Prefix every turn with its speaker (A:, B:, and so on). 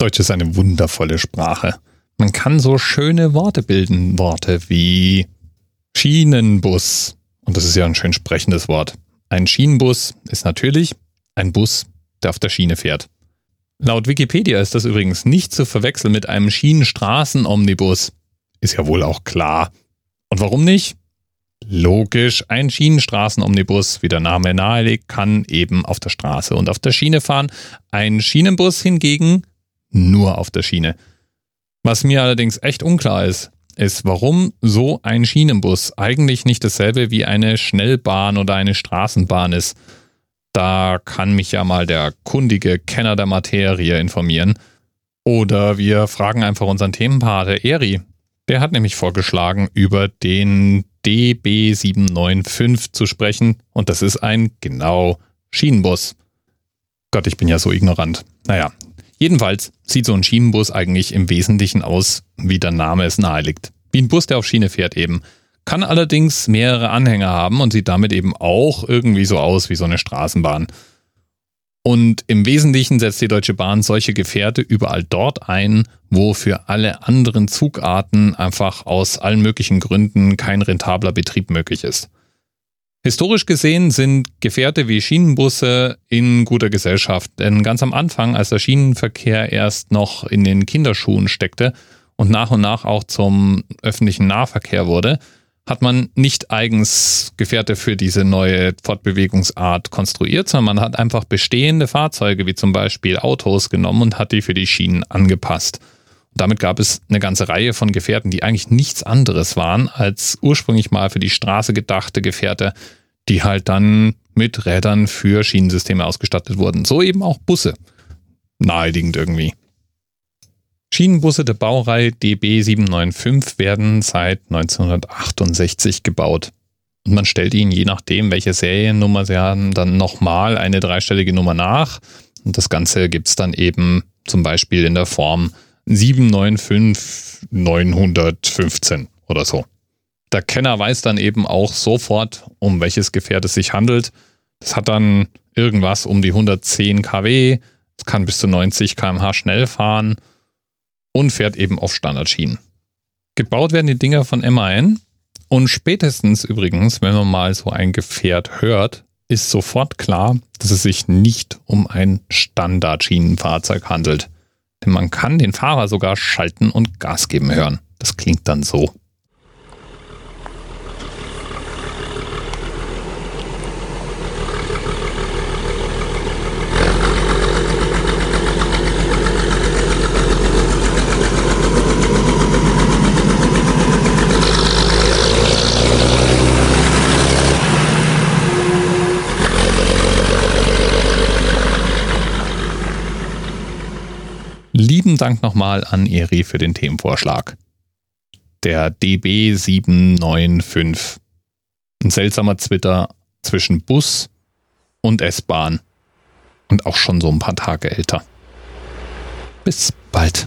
A: Deutsch ist eine wundervolle Sprache. Man kann so schöne Worte bilden, Worte wie Schienenbus. Und das ist ja ein schön sprechendes Wort. Ein Schienenbus ist natürlich ein Bus, der auf der Schiene fährt. Laut Wikipedia ist das übrigens nicht zu verwechseln mit einem Schienenstraßenomnibus. Ist ja wohl auch klar. Und warum nicht? Logisch, ein Schienenstraßenomnibus, wie der Name nahelegt, kann eben auf der Straße und auf der Schiene fahren. Ein Schienenbus hingegen nur auf der Schiene. Was mir allerdings echt unklar ist, ist, warum so ein Schienenbus eigentlich nicht dasselbe wie eine Schnellbahn oder eine Straßenbahn ist. Da kann mich ja mal der kundige Kenner der Materie informieren. Oder wir fragen einfach unseren Themenpate Eri. Der hat nämlich vorgeschlagen, über den DB795 zu sprechen. Und das ist ein, genau, Schienenbus. Gott, ich bin ja so ignorant. Naja, Jedenfalls sieht so ein Schienenbus eigentlich im Wesentlichen aus, wie der Name es nahelegt. Wie ein Bus, der auf Schiene fährt eben. Kann allerdings mehrere Anhänger haben und sieht damit eben auch irgendwie so aus wie so eine Straßenbahn. Und im Wesentlichen setzt die Deutsche Bahn solche Gefährte überall dort ein, wo für alle anderen Zugarten einfach aus allen möglichen Gründen kein rentabler Betrieb möglich ist. Historisch gesehen sind Gefährte wie Schienenbusse in guter Gesellschaft, denn ganz am Anfang, als der Schienenverkehr erst noch in den Kinderschuhen steckte und nach und nach auch zum öffentlichen Nahverkehr wurde, hat man nicht eigens Gefährte für diese neue Fortbewegungsart konstruiert, sondern man hat einfach bestehende Fahrzeuge wie zum Beispiel Autos genommen und hat die für die Schienen angepasst. Und damit gab es eine ganze Reihe von Gefährten, die eigentlich nichts anderes waren als ursprünglich mal für die Straße gedachte Gefährte, die halt dann mit Rädern für Schienensysteme ausgestattet wurden. So eben auch Busse. Naheliegend irgendwie. Schienenbusse der Baureihe DB795 werden seit 1968 gebaut. Und man stellt ihnen je nachdem, welche Seriennummer sie haben, dann nochmal eine dreistellige Nummer nach. Und das Ganze gibt es dann eben zum Beispiel in der Form 795 915 oder so. Der Kenner weiß dann eben auch sofort, um welches Gefährt es sich handelt. Das hat dann irgendwas um die 110 kW, es kann bis zu 90 km/h schnell fahren und fährt eben auf Standardschienen. Gebaut werden die Dinger von MAN und spätestens übrigens, wenn man mal so ein Gefährt hört, ist sofort klar, dass es sich nicht um ein Standardschienenfahrzeug handelt. Denn man kann den Fahrer sogar schalten und Gas geben hören. Das klingt dann so. Lieben Dank nochmal an Eri für den Themenvorschlag. Der DB795. Ein seltsamer Twitter zwischen Bus und S-Bahn. Und auch schon so ein paar Tage älter. Bis bald.